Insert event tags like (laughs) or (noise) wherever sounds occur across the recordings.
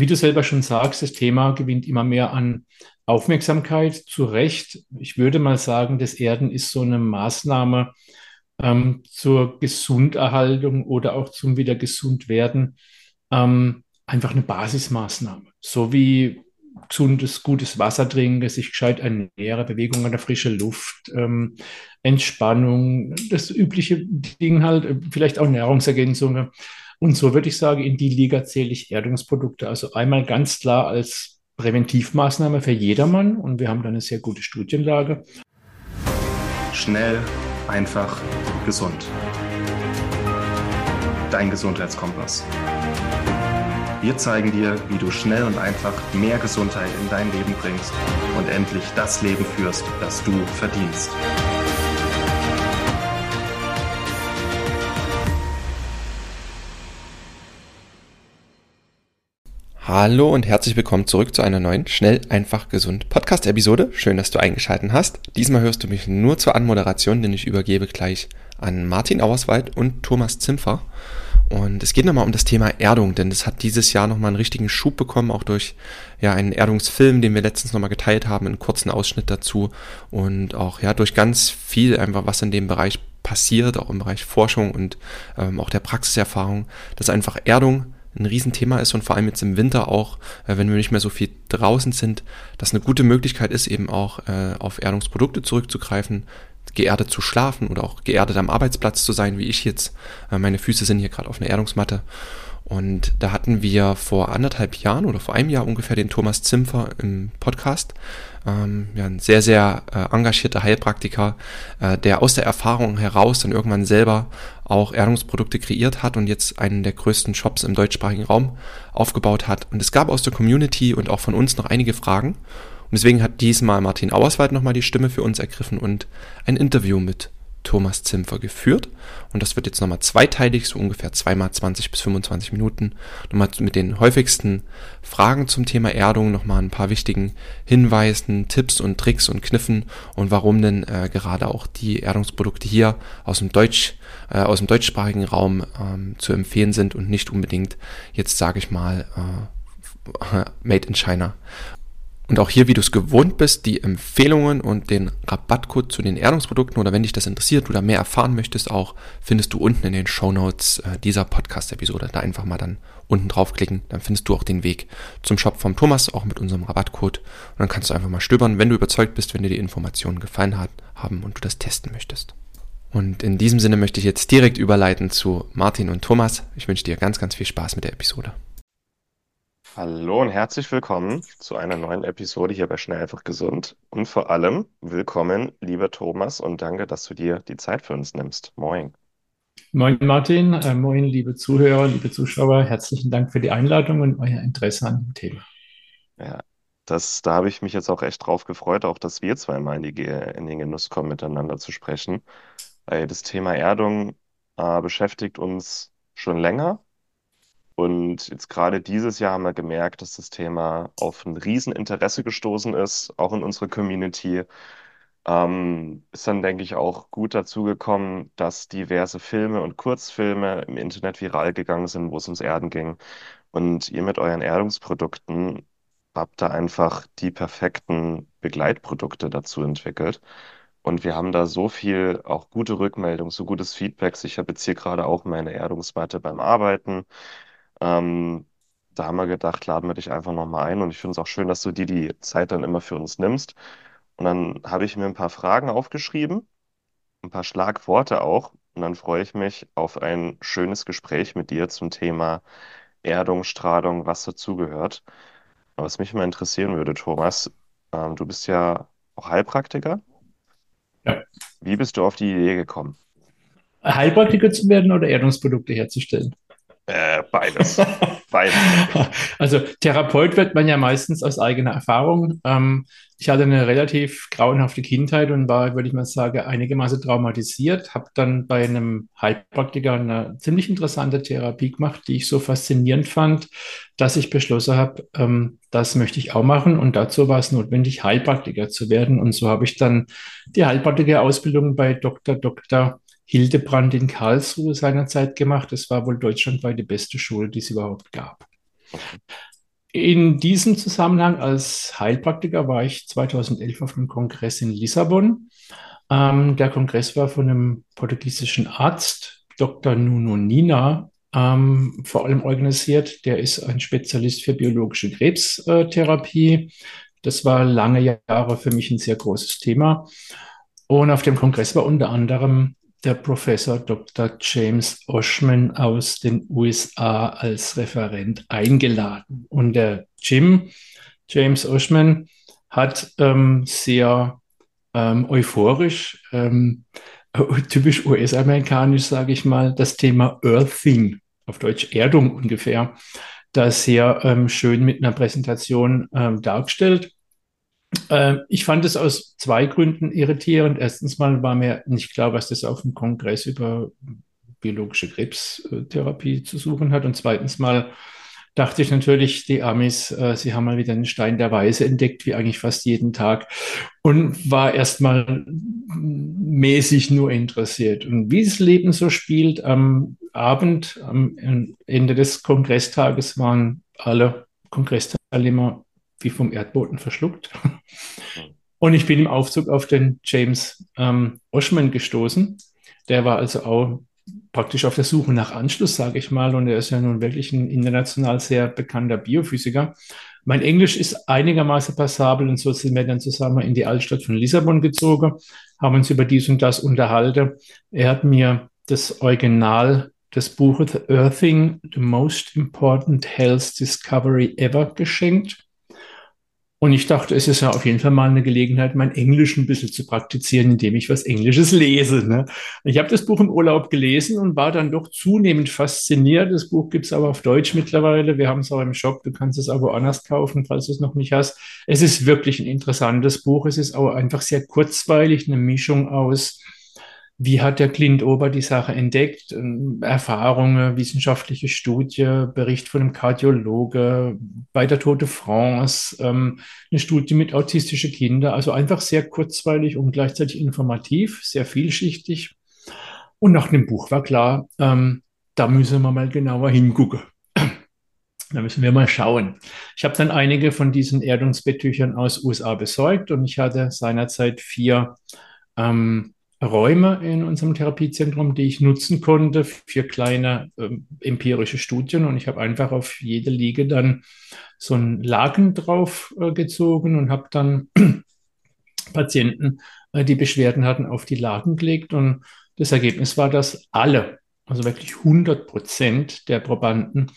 wie du selber schon sagst, das Thema gewinnt immer mehr an Aufmerksamkeit, zu Recht. Ich würde mal sagen, das Erden ist so eine Maßnahme ähm, zur Gesunderhaltung oder auch zum wieder gesund werden. Ähm, einfach eine Basismaßnahme. So wie gesundes, gutes Wasser trinken, sich gescheit ernähren, Bewegung an der frischen Luft, ähm, Entspannung, das übliche Ding halt, äh, vielleicht auch Nahrungsergänzungen. Und so würde ich sagen, in die Liga zähle ich Erdungsprodukte. Also einmal ganz klar als Präventivmaßnahme für jedermann und wir haben da eine sehr gute Studienlage. Schnell, einfach, gesund. Dein Gesundheitskompass. Wir zeigen dir, wie du schnell und einfach mehr Gesundheit in dein Leben bringst und endlich das Leben führst, das du verdienst. Hallo und herzlich willkommen zurück zu einer neuen Schnell, einfach, gesund Podcast-Episode. Schön, dass du eingeschaltet hast. Diesmal hörst du mich nur zur Anmoderation, denn ich übergebe gleich an Martin Auerswald und Thomas Zimpfer. Und es geht nochmal um das Thema Erdung, denn das hat dieses Jahr nochmal einen richtigen Schub bekommen, auch durch ja einen Erdungsfilm, den wir letztens nochmal geteilt haben, einen kurzen Ausschnitt dazu und auch ja durch ganz viel einfach, was in dem Bereich passiert, auch im Bereich Forschung und ähm, auch der Praxiserfahrung, dass einfach Erdung ein Riesenthema ist und vor allem jetzt im Winter auch, äh, wenn wir nicht mehr so viel draußen sind, dass eine gute Möglichkeit ist, eben auch äh, auf Erdungsprodukte zurückzugreifen, geerdet zu schlafen oder auch geerdet am Arbeitsplatz zu sein, wie ich jetzt. Äh, meine Füße sind hier gerade auf einer Erdungsmatte. Und da hatten wir vor anderthalb Jahren oder vor einem Jahr ungefähr den Thomas Zimpfer im Podcast. Ähm, ja, ein sehr, sehr äh, engagierter Heilpraktiker, äh, der aus der Erfahrung heraus dann irgendwann selber auch Erdungsprodukte kreiert hat und jetzt einen der größten Shops im deutschsprachigen Raum aufgebaut hat. Und es gab aus der Community und auch von uns noch einige Fragen. Und deswegen hat diesmal Martin Auerswald nochmal die Stimme für uns ergriffen und ein Interview mit Thomas Zimpfer geführt. Und das wird jetzt nochmal zweiteilig, so ungefähr zweimal 20 bis 25 Minuten. Nochmal mit den häufigsten Fragen zum Thema Erdung, nochmal ein paar wichtigen Hinweisen, Tipps und Tricks und Kniffen und warum denn äh, gerade auch die Erdungsprodukte hier aus dem Deutsch, äh, aus dem deutschsprachigen Raum ähm, zu empfehlen sind und nicht unbedingt jetzt sage ich mal äh, (laughs) made in China. Und auch hier, wie du es gewohnt bist, die Empfehlungen und den Rabattcode zu den Erdungsprodukten oder wenn dich das interessiert, da mehr erfahren möchtest, auch findest du unten in den Show Notes äh, dieser Podcast-Episode. Da einfach mal dann unten draufklicken, dann findest du auch den Weg zum Shop vom Thomas, auch mit unserem Rabattcode. Und dann kannst du einfach mal stöbern, wenn du überzeugt bist, wenn dir die Informationen gefallen hat, haben und du das testen möchtest. Und in diesem Sinne möchte ich jetzt direkt überleiten zu Martin und Thomas. Ich wünsche dir ganz, ganz viel Spaß mit der Episode. Hallo und herzlich willkommen zu einer neuen Episode hier bei Schnell einfach gesund. Und vor allem willkommen, lieber Thomas, und danke, dass du dir die Zeit für uns nimmst. Moin. Moin Martin, äh, moin liebe Zuhörer, liebe Zuschauer, herzlichen Dank für die Einladung und euer Interesse an dem Thema. Ja, das, da habe ich mich jetzt auch echt drauf gefreut, auch dass wir zweimal in, die, in den Genuss kommen, miteinander zu sprechen. Weil das Thema Erdung äh, beschäftigt uns schon länger und jetzt gerade dieses Jahr haben wir gemerkt, dass das Thema auf ein Rieseninteresse gestoßen ist, auch in unserer Community. Ähm, ist dann, denke ich, auch gut dazu gekommen, dass diverse Filme und Kurzfilme im Internet viral gegangen sind, wo es ums Erden ging. Und ihr mit euren Erdungsprodukten habt da einfach die perfekten Begleitprodukte dazu entwickelt. Und wir haben da so viel, auch gute Rückmeldung, so gutes Feedback. Ich habe jetzt hier gerade auch meine Erdungsmatte beim Arbeiten. Ähm, da haben wir gedacht, laden wir dich einfach nochmal ein. Und ich finde es auch schön, dass du dir die Zeit dann immer für uns nimmst. Und dann habe ich mir ein paar Fragen aufgeschrieben, ein paar Schlagworte auch. Und dann freue ich mich auf ein schönes Gespräch mit dir zum Thema Erdung, Strahlung, was dazugehört. Was mich mal interessieren würde, Thomas, ähm, du bist ja auch Heilpraktiker. Ja. Wie bist du auf die Idee gekommen? Heilpraktiker zu werden oder Erdungsprodukte herzustellen? Äh, beides. (laughs) beides. Also Therapeut wird man ja meistens aus eigener Erfahrung. Ähm, ich hatte eine relativ grauenhafte Kindheit und war, würde ich mal sagen, einigermaßen traumatisiert. Habe dann bei einem Heilpraktiker eine ziemlich interessante Therapie gemacht, die ich so faszinierend fand, dass ich beschlossen habe, ähm, das möchte ich auch machen. Und dazu war es notwendig, Heilpraktiker zu werden. Und so habe ich dann die Heilpraktiker-Ausbildung bei Dr. Dr. Hildebrand in Karlsruhe seinerzeit gemacht. Das war wohl deutschlandweit die beste Schule, die es überhaupt gab. in diesem Zusammenhang als Heilpraktiker war ich 2011 auf einem Kongress in Lissabon. Ähm, der Kongress war von einem portugiesischen Arzt, Dr. Nuno Nina, ähm, vor allem organisiert. Der ist ein Spezialist für biologische Krebstherapie. Das war lange Jahre für mich ein sehr großes Thema. Und auf dem Kongress war unter anderem der Professor Dr. James Oshman aus den USA als Referent eingeladen. Und der Jim, James Oshman, hat ähm, sehr ähm, euphorisch, ähm, (laughs) typisch US-amerikanisch, sage ich mal, das Thema Earthing, auf Deutsch Erdung ungefähr, da sehr ähm, schön mit einer Präsentation ähm, dargestellt. Äh, ich fand es aus zwei Gründen irritierend. Erstens mal war mir nicht klar, was das auf dem Kongress über biologische Krebstherapie zu suchen hat. Und zweitens mal dachte ich natürlich, die Amis, äh, sie haben mal wieder einen Stein der Weise entdeckt, wie eigentlich fast jeden Tag, und war erstmal mäßig nur interessiert. Und wie das Leben so spielt, am Abend, am Ende des Kongresstages waren alle Kongressteilnehmer wie vom Erdboden verschluckt. Und ich bin im Aufzug auf den James ähm, Oshman gestoßen. Der war also auch praktisch auf der Suche nach Anschluss, sage ich mal. Und er ist ja nun wirklich ein international sehr bekannter Biophysiker. Mein Englisch ist einigermaßen passabel und so sind wir dann zusammen in die Altstadt von Lissabon gezogen, haben uns über dies und das unterhalten. Er hat mir das Original des Buches The Earthing, The Most Important Health Discovery Ever geschenkt. Und ich dachte, es ist ja auf jeden Fall mal eine Gelegenheit, mein Englisch ein bisschen zu praktizieren, indem ich was Englisches lese. Ne? Ich habe das Buch im Urlaub gelesen und war dann doch zunehmend fasziniert. Das Buch gibt es aber auf Deutsch mittlerweile. Wir haben es auch im Shop. Du kannst es aber woanders kaufen, falls du es noch nicht hast. Es ist wirklich ein interessantes Buch. Es ist auch einfach sehr kurzweilig, eine Mischung aus wie hat der Clint Ober die Sache entdeckt? Ähm, Erfahrungen, wissenschaftliche Studie, Bericht von einem Kardiologe bei der Tote France, ähm, eine Studie mit autistischen Kindern. Also einfach sehr kurzweilig und gleichzeitig informativ, sehr vielschichtig. Und nach dem Buch war klar, ähm, da müssen wir mal genauer hingucken. (clears throat) Da müssen wir mal schauen. Ich habe dann einige von diesen Erdungsbetttüchern aus USA besorgt und ich hatte seinerzeit vier ähm, Räume in unserem Therapiezentrum, die ich nutzen konnte für kleine äh, empirische Studien. Und ich habe einfach auf jede Liege dann so einen Laken drauf äh, und habe dann (clears throat) Patienten, äh, die Beschwerden hatten, auf die Laken gelegt. Und das Ergebnis war, dass alle, also wirklich 100 Prozent der Probanden,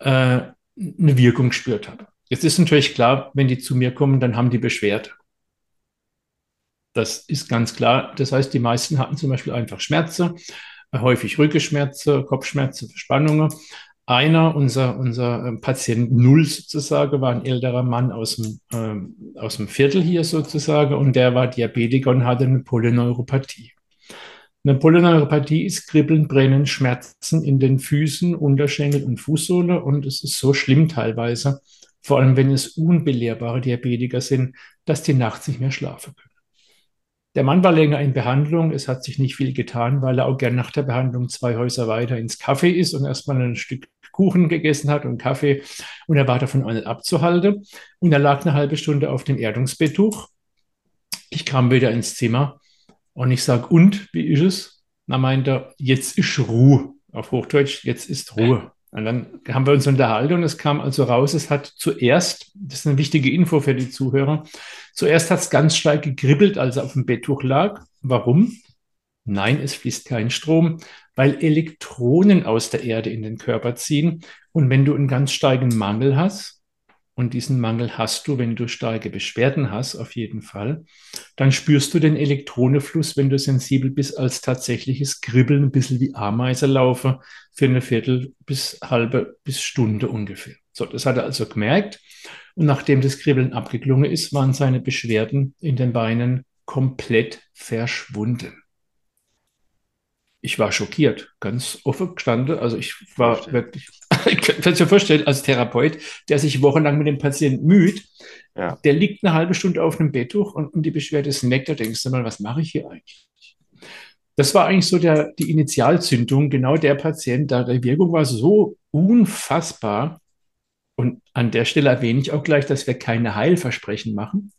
äh, eine Wirkung gespürt haben. Jetzt ist natürlich klar, wenn die zu mir kommen, dann haben die Beschwerde. Das ist ganz klar. Das heißt, die meisten hatten zum Beispiel einfach Schmerzen, äh, häufig Rückenschmerzen, Kopfschmerzen, Verspannungen. Einer, unser, unser ähm, Patient Null sozusagen, war ein älterer Mann aus dem, äh, aus dem Viertel hier sozusagen und der war Diabetiker und hatte eine Polyneuropathie. Eine Polyneuropathie ist Kribbeln, Brennen, Schmerzen in den Füßen, Unterschenkel und Fußsohle und es ist so schlimm teilweise, vor allem wenn es unbelehrbare Diabetiker sind, dass die nachts nicht mehr schlafen können. Der Mann war länger in Behandlung. Es hat sich nicht viel getan, weil er auch gern nach der Behandlung zwei Häuser weiter ins Kaffee ist und erstmal ein Stück Kuchen gegessen hat und Kaffee. Und er war davon abzuhalten. Und er lag eine halbe Stunde auf dem Erdungsbetttuch. Ich kam wieder ins Zimmer und ich sage, und, wie ist es? Na meint er, jetzt ist Ruhe. Auf Hochdeutsch, jetzt ist Ruhe. Und dann haben wir uns unterhalten und es kam also raus, es hat zuerst, das ist eine wichtige Info für die Zuhörer, zuerst hat es ganz stark gekribbelt, als er auf dem Betttuch lag. Warum? Nein, es fließt kein Strom, weil Elektronen aus der Erde in den Körper ziehen. Und wenn du einen ganz starken Mangel hast, und diesen Mangel hast du, wenn du starke Beschwerden hast, auf jeden Fall, dann spürst du den Elektronenfluss, wenn du sensibel bist, als tatsächliches Kribbeln, ein bisschen wie Ameise laufe, für eine Viertel bis halbe bis Stunde ungefähr. So, das hat er also gemerkt. Und nachdem das Kribbeln abgeklungen ist, waren seine Beschwerden in den Beinen komplett verschwunden ich war schockiert, ganz offen gestanden. Also ich war wirklich, ich kann mir vorstellen, als Therapeut, der sich wochenlang mit dem Patienten müht, ja. der liegt eine halbe Stunde auf einem Betttuch und, und die Beschwerde ist weg. Da denkst du mal, was mache ich hier eigentlich? Das war eigentlich so der, die Initialzündung. Genau der Patient, da die Wirkung war so unfassbar, Und an der Stelle erwähne ich auch gleich, dass wir keine Heilversprechen machen.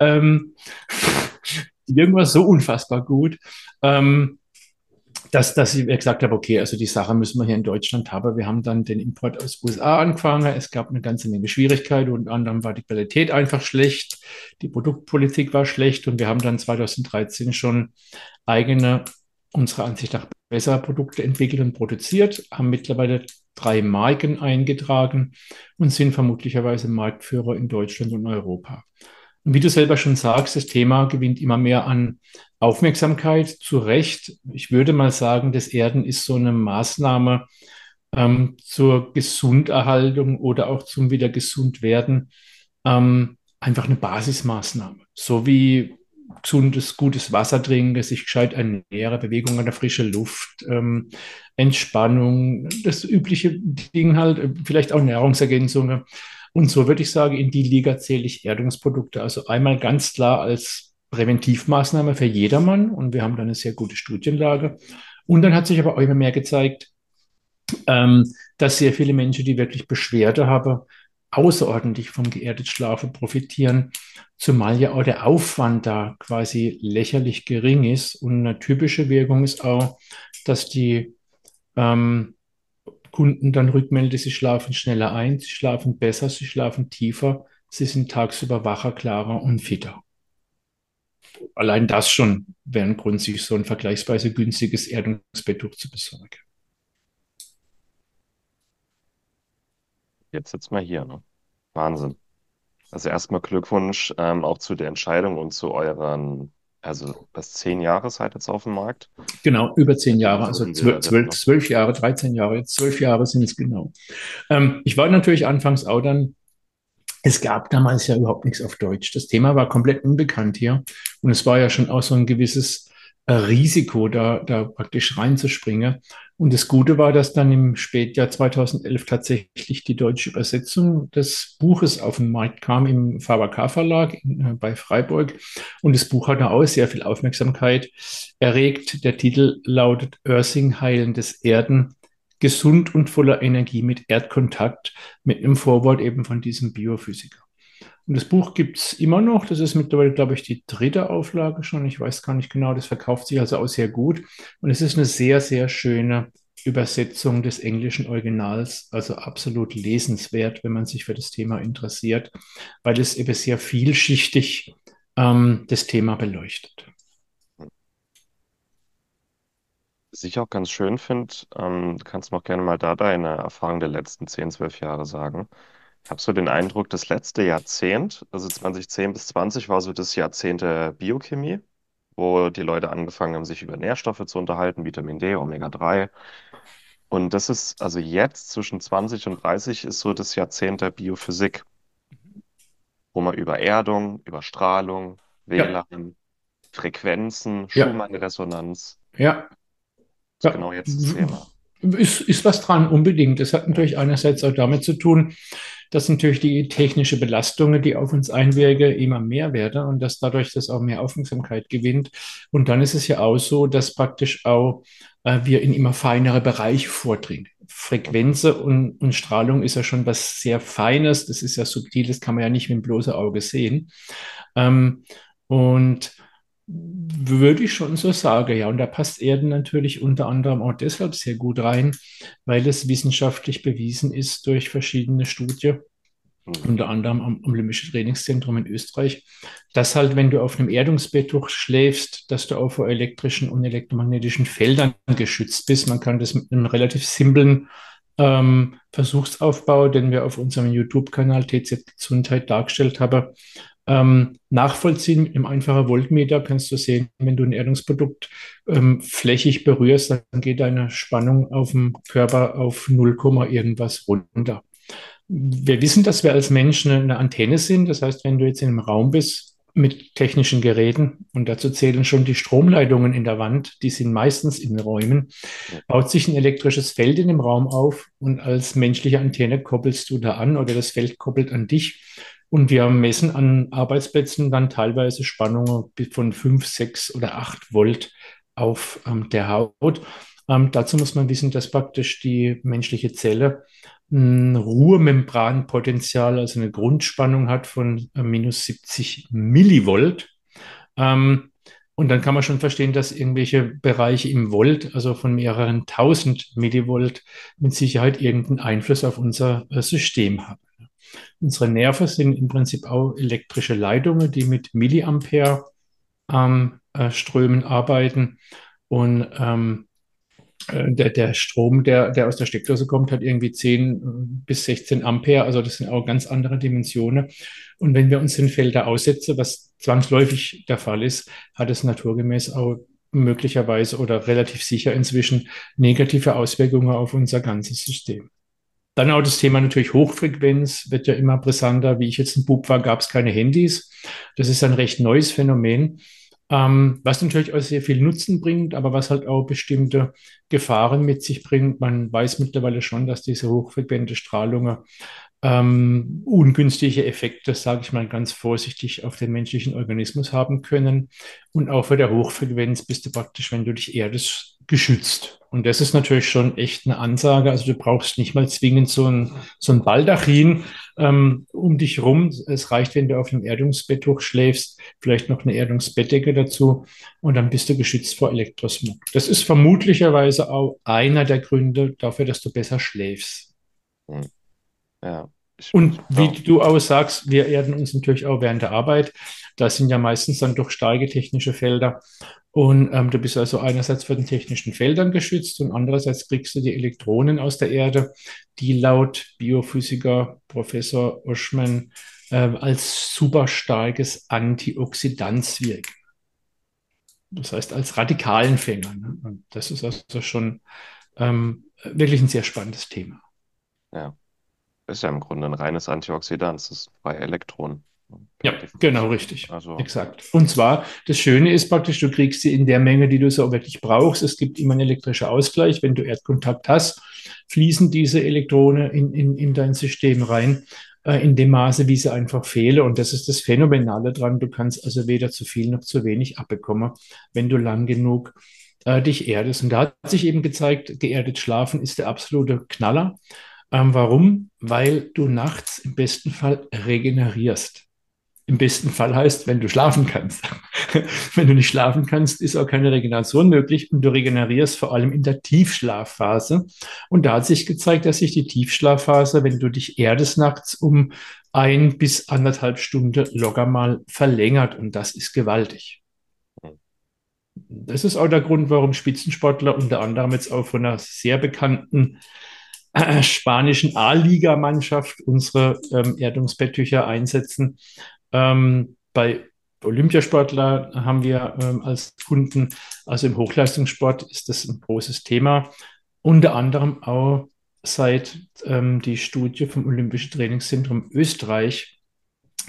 Ähm, (laughs) irgendwas so unfassbar gut. Ähm, dass, dass ich gesagt habe, okay, also die Sache müssen wir hier in Deutschland haben. Wir haben dann den Import aus USA angefangen. Es gab eine ganze Menge Schwierigkeiten. Unter anderem war die Qualität einfach schlecht. Die Produktpolitik war schlecht. Und wir haben dann 2013 schon eigene, unserer Ansicht nach besser Produkte entwickelt und produziert, haben mittlerweile drei Marken eingetragen und sind vermutlicherweise Marktführer in Deutschland und Europa. Und wie du selber schon sagst, das Thema gewinnt immer mehr an Aufmerksamkeit, zu Recht. Ich würde mal sagen, das Erden ist so eine Maßnahme ähm, zur Gesunderhaltung oder auch zum wieder gesund werden, ähm, einfach eine Basismaßnahme. So wie gesundes, gutes Wasser trinken, sich gescheit ernähre, Bewegung an der frischen Luft, ähm, Entspannung, das übliche Ding halt, vielleicht auch Nahrungsergänzungen. Und so würde ich sagen, in die Liga zähle ich Erdungsprodukte. Also einmal ganz klar als Präventivmaßnahme für jedermann und wir haben da eine sehr gute Studienlage. Und dann hat sich aber auch immer mehr gezeigt, ähm, dass sehr viele Menschen, die wirklich Beschwerde haben, außerordentlich vom geerdet Schlafen profitieren, zumal ja auch der Aufwand da quasi lächerlich gering ist. Und eine typische Wirkung ist auch, dass die ähm, Kunden dann rückmelden, sie schlafen schneller ein, sie schlafen besser, sie schlafen tiefer, sie sind tagsüber wacher, klarer und fitter. Allein das schon wäre ein Grund, sich so ein vergleichsweise günstiges Erdungsbett zu besorgen. Jetzt sitzt mal hier, ne? Wahnsinn. Also erstmal Glückwunsch ähm, auch zu der Entscheidung und zu euren also das zehn Jahre seid jetzt auf dem Markt? Genau, über zehn Jahre, also zwölf, zwölf, zwölf Jahre, 13 Jahre, jetzt zwölf Jahre sind es genau. Ähm, ich war natürlich anfangs auch dann, es gab damals ja überhaupt nichts auf Deutsch. Das Thema war komplett unbekannt hier und es war ja schon auch so ein gewisses äh, Risiko, da, da praktisch reinzuspringen. Und das Gute war, dass dann im Spätjahr 2011 tatsächlich die deutsche Übersetzung des Buches auf den Markt kam im VK Verlag in, bei Freiburg. Und das Buch hat auch sehr viel Aufmerksamkeit erregt. Der Titel lautet Earthing Heilen des Erden. Gesund und voller Energie mit Erdkontakt, mit einem Vorwort eben von diesem Biophysiker. Und das Buch gibt es immer noch. Das ist mittlerweile, glaube ich, die dritte Auflage schon. Ich weiß gar nicht genau. Das verkauft sich also auch sehr gut. Und es ist eine sehr, sehr schöne Übersetzung des englischen Originals. Also absolut lesenswert, wenn man sich für das Thema interessiert, weil es eben sehr vielschichtig ähm, das Thema beleuchtet. Was ich auch ganz schön finde, ähm, kannst du auch gerne mal da deine Erfahrung der letzten 10, 12 Jahre sagen. Ich habe so den Eindruck, das letzte Jahrzehnt, also 2010 bis 20, war so das Jahrzehnt der Biochemie, wo die Leute angefangen haben, sich über Nährstoffe zu unterhalten, Vitamin D, Omega-3. Und das ist, also jetzt zwischen 20 und 30 ist so das Jahrzehnt der Biophysik, wo man über Erdung, über Strahlung, Ja, WLAN, Frequenzen, ja, Schumann-Resonanz, ja, ja. genau jetzt das Thema. Ist, ist was dran, unbedingt. Das hat natürlich einerseits auch damit zu tun, dass natürlich die technische Belastungen, die auf uns einwirken, immer mehr werden und dass dadurch das auch mehr Aufmerksamkeit gewinnt. Und dann ist es ja auch so, dass praktisch auch äh, wir in immer feinere Bereiche vordringen. Frequenz und, und Strahlung ist ja schon was sehr Feines, das ist ja subtil, das kann man ja nicht mit dem bloßen Auge sehen. Ähm, und würde ich schon so sagen, ja. Und da passt Erden natürlich unter anderem auch deshalb sehr gut rein, weil es wissenschaftlich bewiesen ist durch verschiedene Studien, Hm. unter anderem am Olympischen Trainingszentrum in Österreich, dass halt, wenn du auf einem Erdungsbett schläfst, dass du auch vor elektrischen und elektromagnetischen Feldern geschützt bist. Man kann das mit einem relativ simplen ähm, Versuchsaufbau, den wir auf unserem YouTube-Kanal TZ Gesundheit dargestellt haben, ähm, nachvollziehen. Mit einem einfachen Voltmeter kannst du sehen, wenn du ein Erdungsprodukt ähm, flächig berührst, dann geht deine Spannung auf dem Körper auf 0, irgendwas runter. Wir wissen, dass wir als Menschen eine Antenne sind. Das heißt, wenn du jetzt in einem Raum bist mit technischen Geräten, und dazu zählen schon die Stromleitungen in der Wand, die sind meistens in Räumen, baut sich ein elektrisches Feld in dem Raum auf und als menschliche Antenne koppelst du da an oder das Feld koppelt an dich. Und wir messen an Arbeitsplätzen dann teilweise Spannungen von 5, 6 oder 8 Volt auf ähm, der Haut. Ähm, dazu muss man wissen, dass praktisch die menschliche Zelle ein Ruhemembranpotenzial, also eine Grundspannung hat von äh, minus 70 Millivolt. Ähm, und dann kann man schon verstehen, dass irgendwelche Bereiche im Volt, also von mehreren tausend Millivolt, mit Sicherheit irgendeinen Einfluss auf unser äh, System haben. Unsere Nerven sind im Prinzip auch elektrische Leitungen, die mit Milliampere ähm, äh, Strömen arbeiten. Und ähm, äh, der, der Strom, der, der aus der Steckdose kommt, hat irgendwie 10 äh, bis 16 Ampere. Also das sind auch ganz andere Dimensionen. Und wenn wir uns den Felder aussetzen, was zwangsläufig der Fall ist, hat es naturgemäß auch möglicherweise oder relativ sicher inzwischen negative Auswirkungen auf unser ganzes System. Dann auch das Thema natürlich Hochfrequenz wird ja immer brisanter. Wie ich jetzt ein Bub war, gab es keine Handys. Das ist ein recht neues Phänomen. Ähm, was natürlich auch sehr viel Nutzen bringt, aber was halt auch bestimmte Gefahren mit sich bringt. Man weiß mittlerweile schon, dass diese hochfrequente Strahlung ähm, ungünstige Effekte, sage ich mal ganz vorsichtig, auf den menschlichen Organismus haben können. Und auch bei der Hochfrequenz bist du praktisch, wenn du dich erdest, geschützt. Und das ist natürlich schon echt eine Ansage. Also du brauchst nicht mal zwingend so ein, so ein Baldachin ähm, um dich rum. Es reicht, wenn du auf einem Erdungsbett hochschläfst, vielleicht noch eine Erdungsbettdecke dazu und dann bist du geschützt vor Elektrosmog. Das ist vermutlicherweise auch einer der Gründe dafür, dass du besser schläfst. Hm. Ja. Und wie du auch sagst, wir erden uns natürlich auch während der Arbeit. Da sind ja meistens dann doch starke technische Felder. Und ähm, du bist also einerseits von den technischen Feldern geschützt und andererseits kriegst du die Elektronen aus der Erde, die laut Biophysiker Professor Oschmann äh, als super starkes Antioxidanz wirken. Das heißt, als Radikalenfänger. Ne? Und das ist also schon ähm, wirklich ein sehr spannendes Thema. Ja, ist ja im Grunde ein reines Antioxidant, das ist bei Elektronen. Ja, genau, richtig. Also. Exakt. Und zwar, das Schöne ist praktisch, du kriegst sie in der Menge, die du so wirklich brauchst. Es gibt immer einen elektrischen Ausgleich. Wenn du Erdkontakt hast, fließen diese Elektronen in, in, in dein System rein, äh, in dem Maße, wie sie einfach fehlen. Und das ist das Phänomenale dran. Du kannst also weder zu viel noch zu wenig abbekommen, wenn du lang genug äh, dich erdest. Und da hat sich eben gezeigt, geerdet schlafen ist der absolute Knaller. Ähm, warum? Weil du nachts im besten Fall regenerierst im besten Fall heißt, wenn du schlafen kannst. (laughs) wenn du nicht schlafen kannst, ist auch keine Regeneration möglich und du regenerierst vor allem in der Tiefschlafphase. Und da hat sich gezeigt, dass sich die Tiefschlafphase, wenn du dich erdest nachts, um ein bis anderthalb Stunden locker mal verlängert und das ist gewaltig. Das ist auch der Grund, warum Spitzensportler unter anderem jetzt auch von einer sehr bekannten spanischen A-Liga-Mannschaft unsere ähm, Erdungsbetttücher einsetzen, ähm, bei Olympiasportler haben wir ähm, als Kunden, also im Hochleistungssport ist das ein großes Thema. Unter anderem auch seit ähm, die Studie vom Olympischen Trainingszentrum Österreich,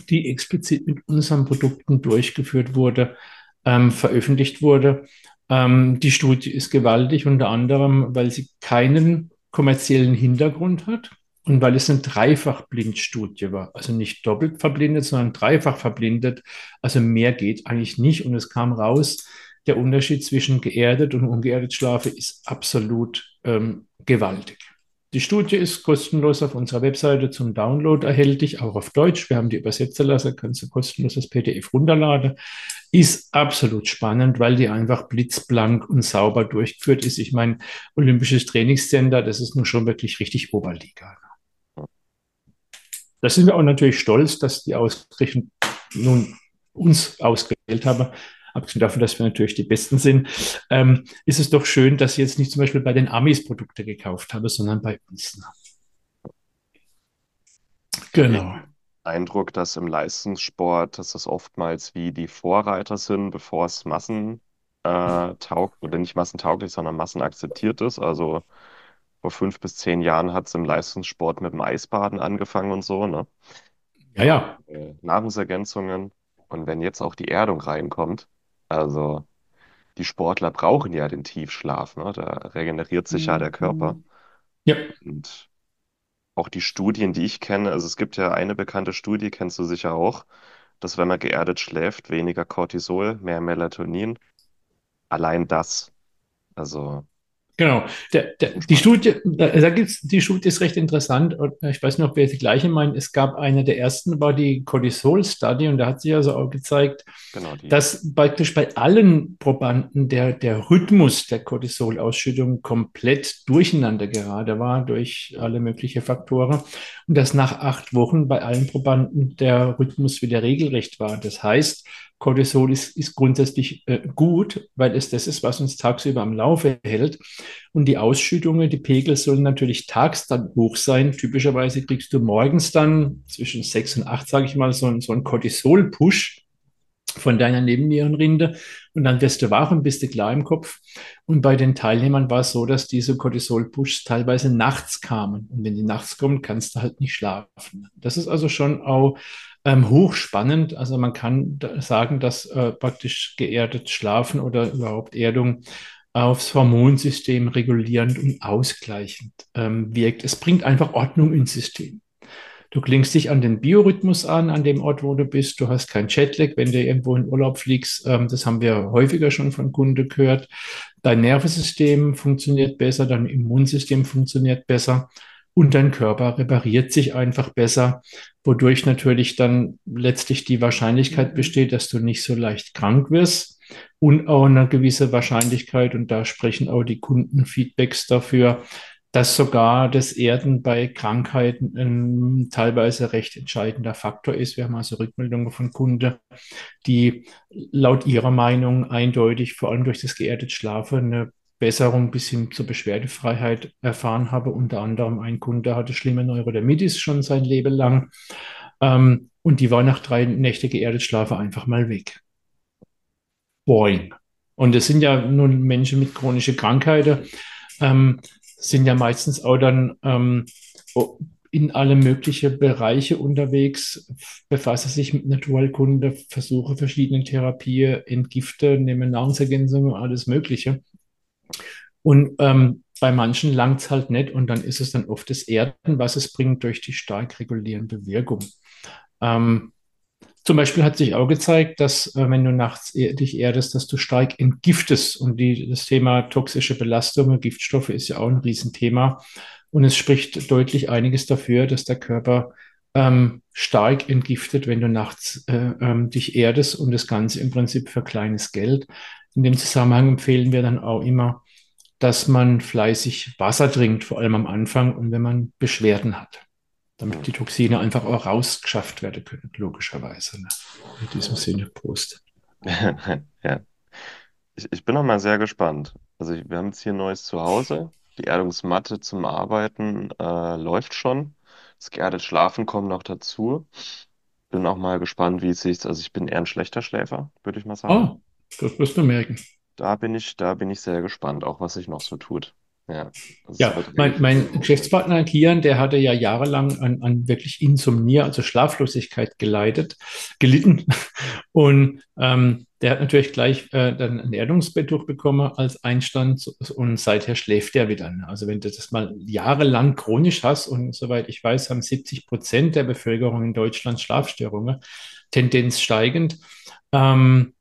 die explizit mit unseren Produkten durchgeführt wurde, ähm, veröffentlicht wurde. Ähm, die Studie ist gewaltig, unter anderem, weil sie keinen kommerziellen Hintergrund hat und weil es eine Dreifachblindstudie war, also nicht doppelt verblindet, sondern dreifach verblindet, also mehr geht eigentlich nicht. Und es kam raus, der Unterschied zwischen geerdet und ungeerdet Schlafe ist absolut ähm, gewaltig. Die Studie ist kostenlos auf unserer Webseite zum Download erhältlich, auch auf Deutsch. Wir haben die übersetzen lassen, kannst du kostenlos das PDF runterladen. Ist absolut spannend, weil die einfach blitzblank und sauber durchgeführt ist. Ich meine, Olympisches Trainingscenter, das ist nun schon wirklich richtig Oberliga. Da sind wir auch natürlich stolz, dass die ausgerechnet nun uns ausgewählt haben. Abgesehen davon, dass wir natürlich die Besten sind, ähm, ist es doch schön, dass sie jetzt nicht zum Beispiel bei den Amis Produkte gekauft haben, sondern bei uns. Genau. Eindruck, dass im Leistungssport, dass das oftmals wie die Vorreiter sind, bevor es massentauglich äh, oder nicht massentauglich, sondern massenakzeptiert ist. Also vor fünf bis zehn Jahren hat es im Leistungssport mit dem Eisbaden angefangen und so, ne? Ja, ja. Äh, Nahrungsergänzungen. Und wenn jetzt auch die Erdung reinkommt, also die Sportler brauchen ja den Tiefschlaf, ne? Da regeneriert sich ja der Körper. Ja. Und auch die Studien, die ich kenne, also es gibt ja eine bekannte Studie, kennst du sicher auch, dass wenn man geerdet schläft, weniger Cortisol, mehr Melatonin. Allein das. Also Genau. Der, der, die Studie, da, gibt's, die Studie ist recht interessant. Ich weiß nicht, ob wir die gleiche meinen. Es gab eine der ersten, war die Cortisol-Study, und da hat sich also auch gezeigt, genau dass praktisch bei allen Probanden der, der Rhythmus der Cortisolausschüttung komplett durcheinander gerade war durch alle möglichen Faktoren. Und dass nach acht Wochen bei allen Probanden der Rhythmus wieder regelrecht war. Das heißt, Cortisol ist, ist grundsätzlich äh, gut, weil es das ist, was uns tagsüber am Laufe hält. Und die Ausschüttungen, die Pegel sollen natürlich tags dann hoch sein. Typischerweise kriegst du morgens dann zwischen sechs und acht, sage ich mal, so, so einen Cortisol-Push von deiner Nebennierenrinde und dann wirst du wach und bist du klar im Kopf. Und bei den Teilnehmern war es so, dass diese Cortisol-Pushs teilweise nachts kamen. Und wenn die nachts kommen, kannst du halt nicht schlafen. Das ist also schon auch ähm, hochspannend. Also man kann sagen, dass äh, praktisch geerdet Schlafen oder überhaupt Erdung aufs Hormonsystem regulierend und ausgleichend ähm, wirkt. Es bringt einfach Ordnung ins System. Du klingst dich an den Biorhythmus an, an dem Ort, wo du bist. Du hast kein Jetlag, wenn du irgendwo in Urlaub fliegst. Ähm, das haben wir häufiger schon von Kunden gehört. Dein Nervensystem funktioniert besser, dein Immunsystem funktioniert besser und dein Körper repariert sich einfach besser, wodurch natürlich dann letztlich die Wahrscheinlichkeit mhm. besteht, dass du nicht so leicht krank wirst und auch eine gewisse Wahrscheinlichkeit, und da sprechen auch die Kundenfeedbacks dafür, dass sogar das Erden bei Krankheiten ein teilweise recht entscheidender Faktor ist. Wir haben also Rückmeldungen von Kunden, die laut ihrer Meinung eindeutig, vor allem durch das geerdete Schlafen, eine Besserung bis hin zur Beschwerdefreiheit erfahren habe. Unter anderem ein Kunde hatte schlimme Neurodermitis schon sein Leben lang. Ähm, und die war nach drei Nächte geerdet Schlafe einfach mal weg. Boing. Und es sind ja nun Menschen mit chronischen Krankheiten, ähm, sind ja meistens auch dann ähm, in alle möglichen Bereiche unterwegs, befasse sich mit Naturalkunde, versuche verschiedene Therapien, entgifte, nehme Nahrungsergänzungen, alles Mögliche. Und ähm, bei manchen langt es halt nicht und dann ist es dann oft das Erden, was es bringt durch die stark regulierende Wirkung. Ähm, zum Beispiel hat sich auch gezeigt, dass äh, wenn du nachts dich erdest, dass du stark entgiftest. Und die, das Thema toxische Belastung, Giftstoffe ist ja auch ein Riesenthema. Und es spricht deutlich einiges dafür, dass der Körper ähm, stark entgiftet, wenn du nachts äh, ähm, dich erdest und das Ganze im Prinzip für kleines Geld. In dem Zusammenhang empfehlen wir dann auch immer, dass man fleißig Wasser trinkt, vor allem am Anfang und wenn man Beschwerden hat, damit die Toxine einfach auch rausgeschafft werden können, logischerweise. Ne? In diesem Sinne, Prost. (laughs) ja. Ich, ich bin noch mal sehr gespannt. Also ich, wir haben jetzt hier ein neues Zuhause. Die Erdungsmatte zum Arbeiten äh, läuft schon. Das geerdet Schlafen kommt noch dazu. Bin auch mal gespannt, wie es sich. Also ich bin eher ein schlechter Schläfer, würde ich mal sagen. Oh, das wirst du merken. Da bin ich, da bin ich sehr gespannt, auch was sich noch so tut. Ja, ja mein, mein Geschäftspartner Kian, der hatte ja jahrelang an, an wirklich Insomnie, also Schlaflosigkeit geleitet, gelitten. (laughs) Und ähm, der hat natürlich gleich äh, dann ein Erdungsbett durchbekommen als Einstand und seither schläft er wieder. Also wenn du das mal jahrelang chronisch hast und soweit ich weiß, haben 70 Prozent der Bevölkerung in Deutschland Schlafstörungen, Tendenz steigend. Ähm,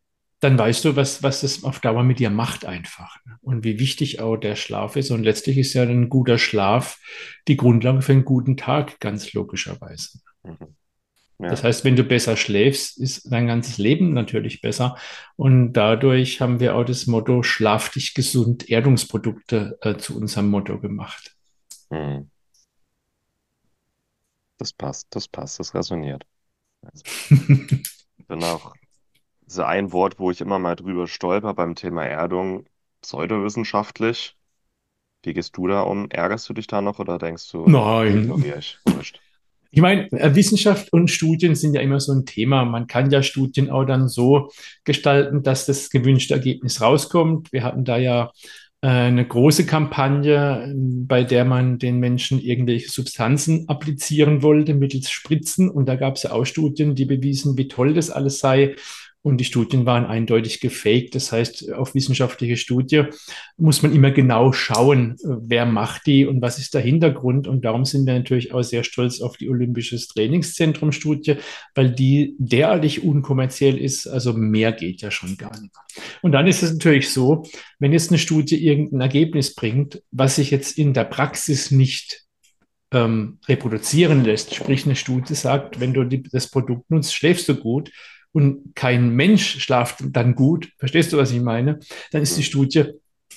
dann weißt du, was, was das auf Dauer mit dir macht einfach. Ne? Und wie wichtig auch der Schlaf ist. Und letztlich ist ja ein guter Schlaf die Grundlage für einen guten Tag, ganz logischerweise. Mhm. Ja. Das heißt, wenn du besser schläfst, ist dein ganzes Leben natürlich besser. Und dadurch haben wir auch das Motto Schlaf dich gesund, Erdungsprodukte äh, zu unserem Motto gemacht. Mhm. Das passt, das passt, das resoniert. (laughs) Also, bin auch ist ein Wort, wo ich immer mal drüber stolper beim Thema Erdung, pseudowissenschaftlich. Wie gehst du da um? Ärgerst du dich da noch oder denkst du, Nein. Ich, ich meine, äh, Wissenschaft und Studien sind ja immer so ein Thema. Man kann ja Studien auch dann so gestalten, dass das gewünschte Ergebnis rauskommt. Wir hatten da ja äh, eine große Kampagne, bei der man den Menschen irgendwelche Substanzen applizieren wollte mittels Spritzen. Und da gab es ja auch Studien, die bewiesen, wie toll das alles sei und die Studien waren eindeutig gefaked. Das heißt, auf wissenschaftliche Studie muss man immer genau schauen, wer macht die und was ist der Hintergrund. Und darum sind wir natürlich auch sehr stolz auf die Olympisches Trainingszentrum Studie, weil die derartig unkommerziell ist. Also mehr geht ja schon gar nicht. Und dann ist es natürlich so, wenn jetzt eine Studie irgendein Ergebnis bringt, was sich jetzt in der Praxis nicht ähm, reproduzieren lässt, sprich eine Studie sagt, wenn du die, das Produkt nutzt, schläfst du gut, und kein Mensch schlaft dann gut, verstehst du, was ich meine? Dann ist die Studie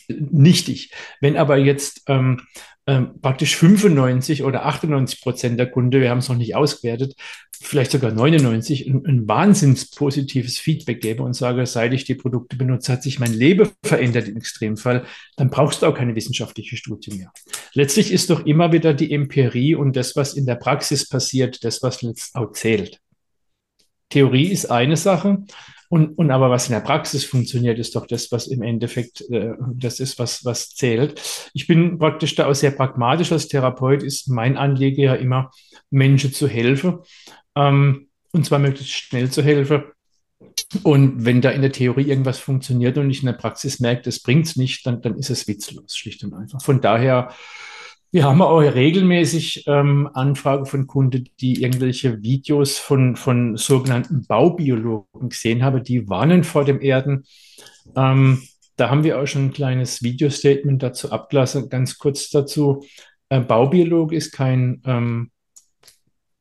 nichtig. Wenn aber jetzt ähm, ähm, praktisch 95 oder 98 Prozent der Kunde, wir haben es noch nicht ausgewertet, vielleicht sogar 99, ein, ein wahnsinns positives Feedback gebe und sage, seit ich die Produkte benutze, hat sich mein Leben verändert im Extremfall, dann brauchst du auch keine wissenschaftliche Studie mehr. Letztlich ist doch immer wieder die Empirie und das, was in der Praxis passiert, das, was jetzt auch zählt. Theorie ist eine Sache. Und, und aber was in der Praxis funktioniert, ist doch das, was im Endeffekt äh, das ist, was, was zählt. Ich bin praktisch da auch sehr pragmatisch als Therapeut, ist mein Anliegen ja immer, Menschen zu helfen. Ähm, und zwar möglichst schnell zu helfen. Und wenn da in der Theorie irgendwas funktioniert und ich in der Praxis merke, das bringt es nicht, dann, dann ist es witzlos, schlicht und einfach. Von daher wir haben auch regelmäßig ähm, Anfragen von Kunden, die irgendwelche Videos von, von sogenannten Baubiologen gesehen haben, die warnen vor dem Erden. Ähm, da haben wir auch schon ein kleines Video-Statement dazu abgelassen, ganz kurz dazu. Äh, Baubiologe ist kein ähm,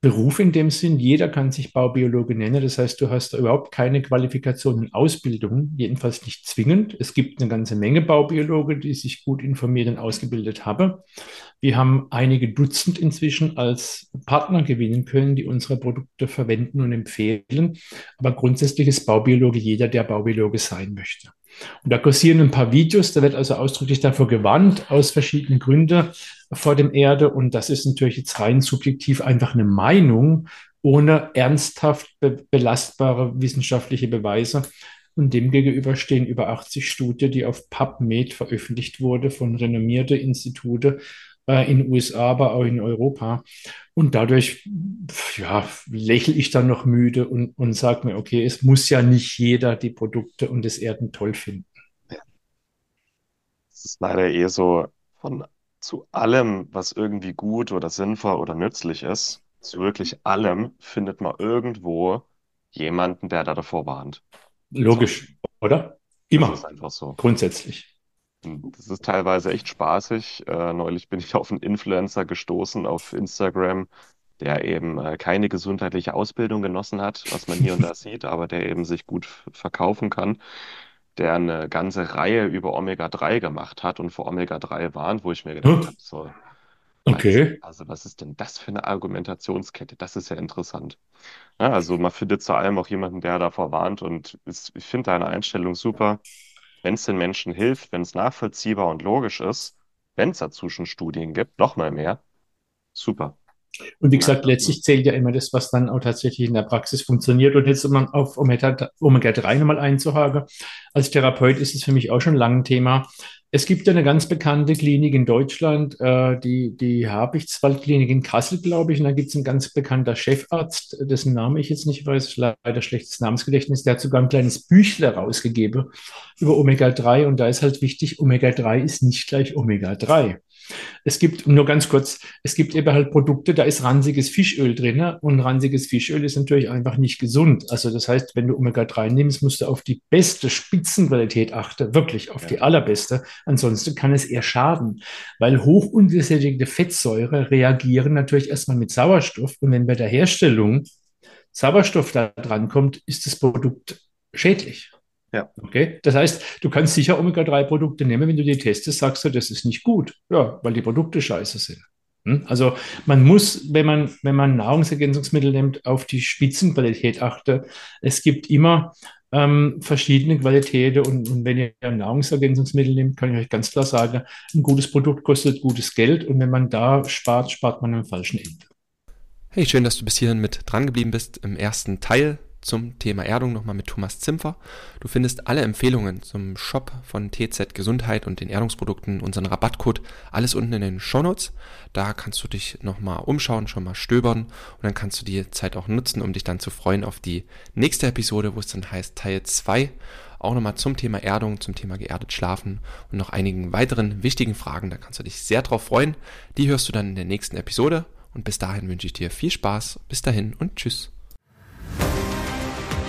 Beruf in dem Sinn. Jeder kann sich Baubiologe nennen. Das heißt, du hast da überhaupt keine Qualifikation und Ausbildung, jedenfalls nicht zwingend. Es gibt eine ganze Menge Baubiologe, die sich gut informiert und ausgebildet haben. Wir haben einige Dutzend inzwischen als Partner gewinnen können, die unsere Produkte verwenden und empfehlen. Aber grundsätzlich ist Baubiologe jeder, der Baubiologe sein möchte. Und da kursieren ein paar Videos, da wird also ausdrücklich davor gewarnt, aus verschiedenen Gründen vor dem Erde. Und das ist natürlich jetzt rein subjektiv einfach eine Meinung, ohne ernsthaft be belastbare wissenschaftliche Beweise. Und demgegenüber stehen über 80 Studien, die auf PubMed veröffentlicht wurde von renommierten Institute äh, in den USA, aber auch in Europa. Und dadurch, ja, lächle ich dann noch müde und, und sage mir, okay, es muss ja nicht jeder die Produkte und das Erden toll finden. Es ist leider eher so von zu allem, was irgendwie gut oder sinnvoll oder nützlich ist, zu wirklich allem findet man irgendwo jemanden, der da davor warnt. Logisch, so. oder? Immer. Das ist einfach so. Grundsätzlich. Das ist teilweise echt spaßig. Äh, neulich bin ich (laughs) auf einen Influencer gestoßen auf Instagram, der eben äh, keine gesundheitliche Ausbildung genossen hat, was man hier und da (laughs) sieht, aber der eben sich gut verkaufen kann, der eine ganze Reihe über Omega-3 gemacht hat und vor Omega-3 warnt, wo ich mir gedacht Hm. habe, so, Okay. also was ist denn das für eine Argumentationskette? Das ist ja interessant. Ja, also man findet zu allem auch jemanden, der davor warnt und ist, ich finde deine Einstellung super wenn es den Menschen hilft, wenn es nachvollziehbar und logisch ist, wenn es dazu schon Studien gibt, noch mal mehr, super. Und wie gesagt, letztlich zählt ja immer das, was dann auch tatsächlich in der Praxis funktioniert. Und jetzt, um auf Omega-3 nochmal einzuhaken, als Therapeut ist es für mich auch schon lange ein Thema. Es gibt ja eine ganz bekannte Klinik in Deutschland, äh, die, die Habichtswaldklinik in Kassel, glaube ich. Und da gibt es einen ganz bekannter Chefarzt, dessen Name ich jetzt nicht weiß, leider schlechtes Namensgedächtnis, der hat sogar ein kleines Büchle rausgegeben über Omega-3. Und da ist halt wichtig, Omega-3 ist nicht gleich Omega-3. Es gibt, nur ganz kurz, es gibt eben halt Produkte, da ist ranziges Fischöl drin und ranziges Fischöl ist natürlich einfach nicht gesund. Also das heißt, wenn du Omega-3 nimmst, musst du auf die beste Spitzenqualität achten, wirklich auf ja. die allerbeste. Ansonsten kann es eher schaden, weil hoch ungesättigte Fettsäure reagieren natürlich erstmal mit Sauerstoff und wenn bei der Herstellung Sauerstoff da dran kommt, ist das Produkt schädlich. Ja. Okay. Das heißt, du kannst sicher Omega-3-Produkte nehmen, wenn du die testest, sagst du, das ist nicht gut. Ja, weil die Produkte scheiße sind. Hm? Also man muss, wenn man, wenn man Nahrungsergänzungsmittel nimmt, auf die Spitzenqualität achten. Es gibt immer ähm, verschiedene Qualitäten und, und, wenn ihr Nahrungsergänzungsmittel nehmt, kann ich euch ganz klar sagen, ein gutes Produkt kostet gutes Geld und wenn man da spart, spart man am falschen Ende. Hey, schön, dass du bis hierhin mit dran geblieben bist im ersten Teil zum Thema Erdung nochmal mit Thomas Zimpfer. Du findest alle Empfehlungen zum Shop von TZ Gesundheit und den Erdungsprodukten, unseren Rabattcode, alles unten in den Shownotes. Da kannst du dich nochmal umschauen, schon mal stöbern und dann kannst du die Zeit auch nutzen, um dich dann zu freuen auf die nächste Episode, wo es dann heißt Teil 2 auch nochmal zum Thema Erdung, zum Thema geerdet schlafen und noch einigen weiteren wichtigen Fragen. Da kannst du dich sehr drauf freuen. Die hörst du dann in der nächsten Episode. Und bis dahin wünsche ich dir viel Spaß. Bis dahin und tschüss.